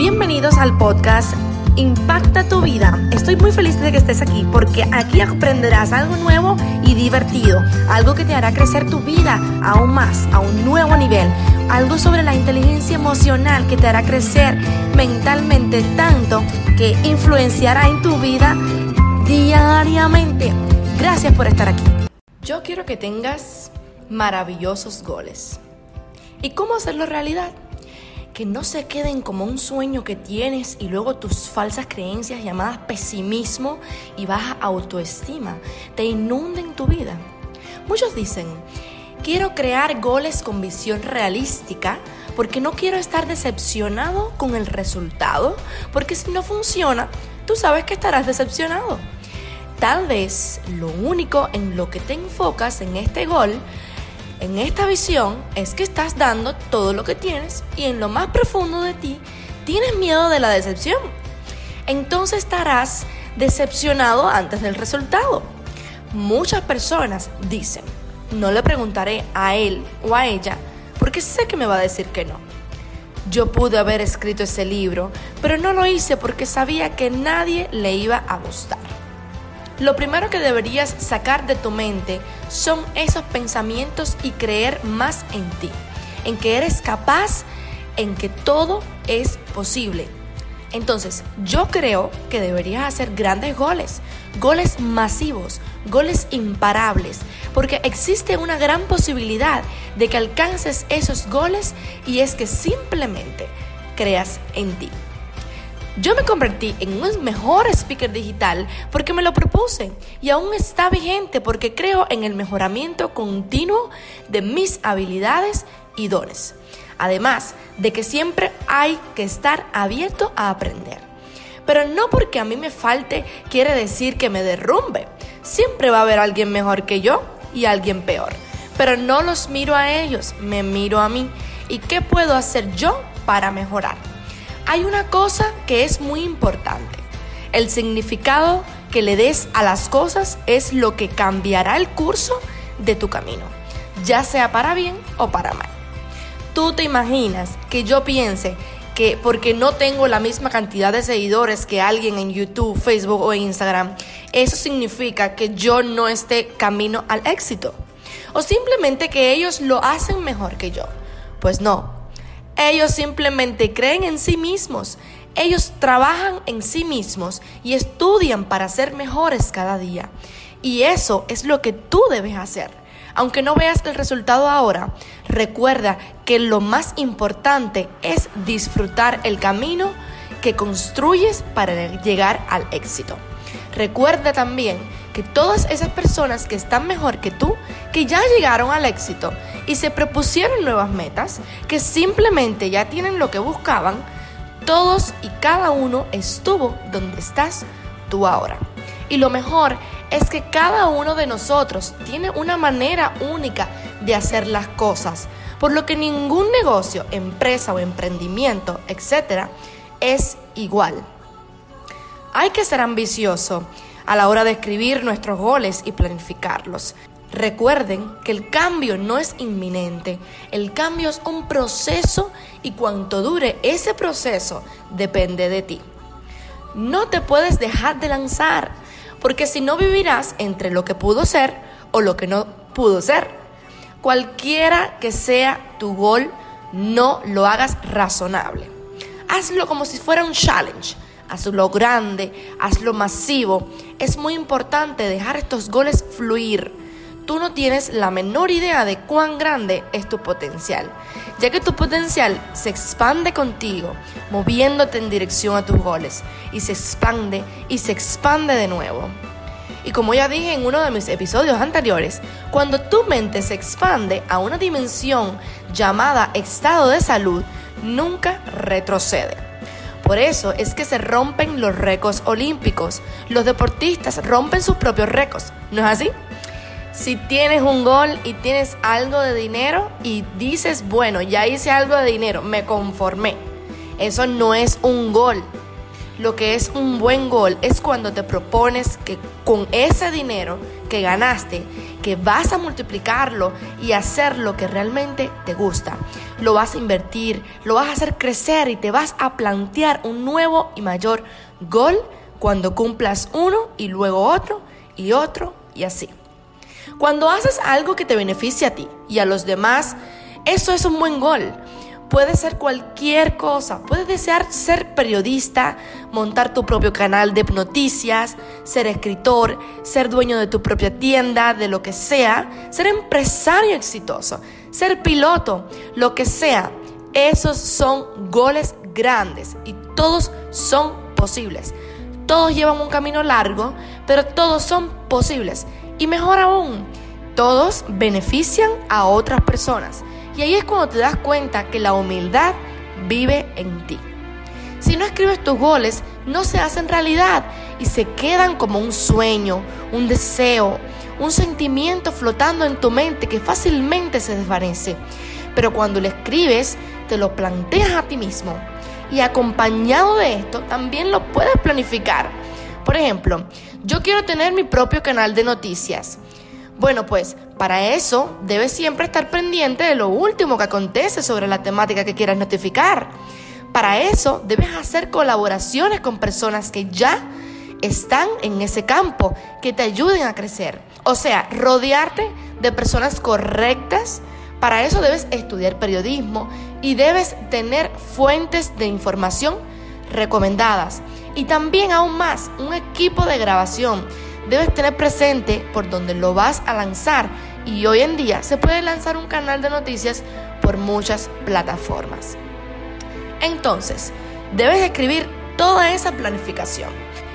Bienvenidos al podcast Impacta tu vida. Estoy muy feliz de que estés aquí porque aquí aprenderás algo nuevo y divertido, algo que te hará crecer tu vida aún más, a un nuevo nivel, algo sobre la inteligencia emocional que te hará crecer mentalmente tanto que influenciará en tu vida diariamente. Gracias por estar aquí. Yo quiero que tengas maravillosos goles. ¿Y cómo hacerlo realidad? Que no se queden como un sueño que tienes y luego tus falsas creencias llamadas pesimismo y baja autoestima te inunden tu vida. Muchos dicen, quiero crear goles con visión realística porque no quiero estar decepcionado con el resultado, porque si no funciona, tú sabes que estarás decepcionado. Tal vez lo único en lo que te enfocas en este gol en esta visión es que estás dando todo lo que tienes y en lo más profundo de ti tienes miedo de la decepción. Entonces estarás decepcionado antes del resultado. Muchas personas dicen, no le preguntaré a él o a ella porque sé que me va a decir que no. Yo pude haber escrito ese libro, pero no lo hice porque sabía que nadie le iba a gustar. Lo primero que deberías sacar de tu mente son esos pensamientos y creer más en ti, en que eres capaz, en que todo es posible. Entonces, yo creo que deberías hacer grandes goles, goles masivos, goles imparables, porque existe una gran posibilidad de que alcances esos goles y es que simplemente creas en ti. Yo me convertí en un mejor speaker digital porque me lo propuse y aún está vigente porque creo en el mejoramiento continuo de mis habilidades y dones. Además de que siempre hay que estar abierto a aprender. Pero no porque a mí me falte quiere decir que me derrumbe. Siempre va a haber alguien mejor que yo y alguien peor. Pero no los miro a ellos, me miro a mí. ¿Y qué puedo hacer yo para mejorar? Hay una cosa que es muy importante. El significado que le des a las cosas es lo que cambiará el curso de tu camino, ya sea para bien o para mal. Tú te imaginas que yo piense que porque no tengo la misma cantidad de seguidores que alguien en YouTube, Facebook o Instagram, eso significa que yo no esté camino al éxito. O simplemente que ellos lo hacen mejor que yo. Pues no, ellos simplemente creen en sí mismos. Ellos trabajan en sí mismos y estudian para ser mejores cada día. Y eso es lo que tú debes hacer. Aunque no veas el resultado ahora, recuerda que lo más importante es disfrutar el camino que construyes para llegar al éxito. Recuerda también todas esas personas que están mejor que tú, que ya llegaron al éxito y se propusieron nuevas metas, que simplemente ya tienen lo que buscaban, todos y cada uno estuvo donde estás tú ahora. Y lo mejor es que cada uno de nosotros tiene una manera única de hacer las cosas, por lo que ningún negocio, empresa o emprendimiento, etcétera, es igual. Hay que ser ambicioso a la hora de escribir nuestros goles y planificarlos. Recuerden que el cambio no es inminente, el cambio es un proceso y cuanto dure ese proceso depende de ti. No te puedes dejar de lanzar, porque si no vivirás entre lo que pudo ser o lo que no pudo ser. Cualquiera que sea tu gol, no lo hagas razonable. Hazlo como si fuera un challenge hazlo grande, hazlo masivo. Es muy importante dejar estos goles fluir. Tú no tienes la menor idea de cuán grande es tu potencial, ya que tu potencial se expande contigo, moviéndote en dirección a tus goles, y se expande y se expande de nuevo. Y como ya dije en uno de mis episodios anteriores, cuando tu mente se expande a una dimensión llamada estado de salud, nunca retrocede. Por eso es que se rompen los récords olímpicos. Los deportistas rompen sus propios récords. ¿No es así? Si tienes un gol y tienes algo de dinero y dices, bueno, ya hice algo de dinero, me conformé. Eso no es un gol. Lo que es un buen gol es cuando te propones que con ese dinero que ganaste, que vas a multiplicarlo y hacer lo que realmente te gusta. Lo vas a invertir, lo vas a hacer crecer y te vas a plantear un nuevo y mayor gol cuando cumplas uno y luego otro y otro y así. Cuando haces algo que te beneficie a ti y a los demás, eso es un buen gol. Puede ser cualquier cosa. Puedes desear ser periodista, montar tu propio canal de noticias, ser escritor, ser dueño de tu propia tienda, de lo que sea, ser empresario exitoso, ser piloto, lo que sea. Esos son goles grandes y todos son posibles. Todos llevan un camino largo, pero todos son posibles. Y mejor aún, todos benefician a otras personas. Y ahí es cuando te das cuenta que la humildad vive en ti. Si no escribes tus goles, no se hacen realidad y se quedan como un sueño, un deseo, un sentimiento flotando en tu mente que fácilmente se desvanece. Pero cuando lo escribes, te lo planteas a ti mismo. Y acompañado de esto, también lo puedes planificar. Por ejemplo, yo quiero tener mi propio canal de noticias. Bueno, pues para eso debes siempre estar pendiente de lo último que acontece sobre la temática que quieras notificar. Para eso debes hacer colaboraciones con personas que ya están en ese campo, que te ayuden a crecer. O sea, rodearte de personas correctas. Para eso debes estudiar periodismo y debes tener fuentes de información recomendadas. Y también aún más, un equipo de grabación debes tener presente por donde lo vas a lanzar y hoy en día se puede lanzar un canal de noticias por muchas plataformas. Entonces, debes escribir toda esa planificación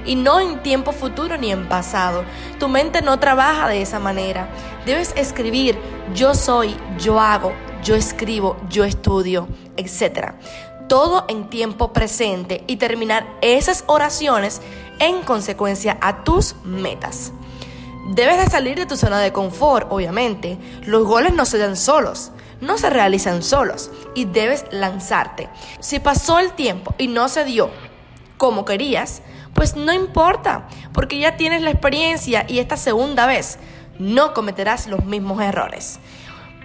y no en tiempo futuro ni en pasado. Tu mente no trabaja de esa manera. Debes escribir yo soy, yo hago, yo escribo, yo estudio, etc. Todo en tiempo presente y terminar esas oraciones en consecuencia a tus metas. Debes de salir de tu zona de confort, obviamente. Los goles no se dan solos, no se realizan solos y debes lanzarte. Si pasó el tiempo y no se dio como querías, pues no importa, porque ya tienes la experiencia y esta segunda vez no cometerás los mismos errores.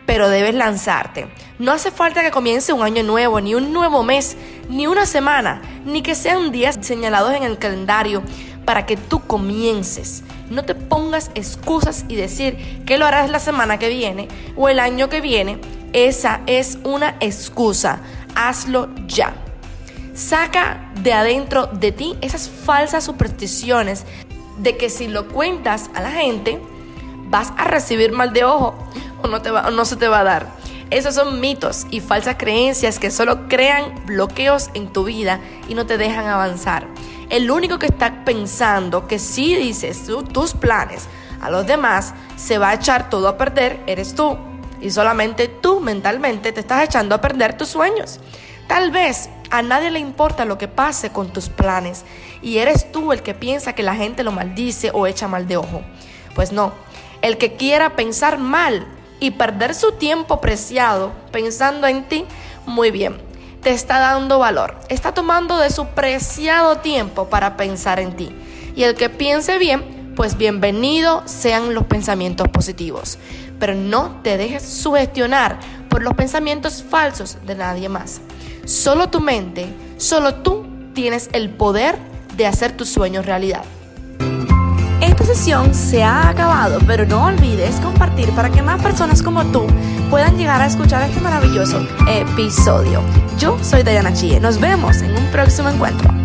Pero debes lanzarte. No hace falta que comience un año nuevo, ni un nuevo mes, ni una semana, ni que sean días señalados en el calendario para que tú comiences. No te pongas excusas y decir que lo harás la semana que viene o el año que viene. Esa es una excusa. Hazlo ya. Saca de adentro de ti esas falsas supersticiones de que si lo cuentas a la gente vas a recibir mal de ojo o no, te va, no se te va a dar. Esos son mitos y falsas creencias que solo crean bloqueos en tu vida y no te dejan avanzar. El único que está pensando que si dices tus planes a los demás, se va a echar todo a perder, eres tú. Y solamente tú mentalmente te estás echando a perder tus sueños. Tal vez a nadie le importa lo que pase con tus planes y eres tú el que piensa que la gente lo maldice o echa mal de ojo. Pues no, el que quiera pensar mal y perder su tiempo preciado pensando en ti, muy bien te está dando valor, está tomando de su preciado tiempo para pensar en ti. Y el que piense bien, pues bienvenido sean los pensamientos positivos. Pero no te dejes sugestionar por los pensamientos falsos de nadie más. Solo tu mente, solo tú tienes el poder de hacer tus sueños realidad. Esta sesión se ha acabado, pero no olvides compartir para que más personas como tú puedan llegar a escuchar este maravilloso episodio. Yo soy Diana Chie. Nos vemos en un próximo encuentro.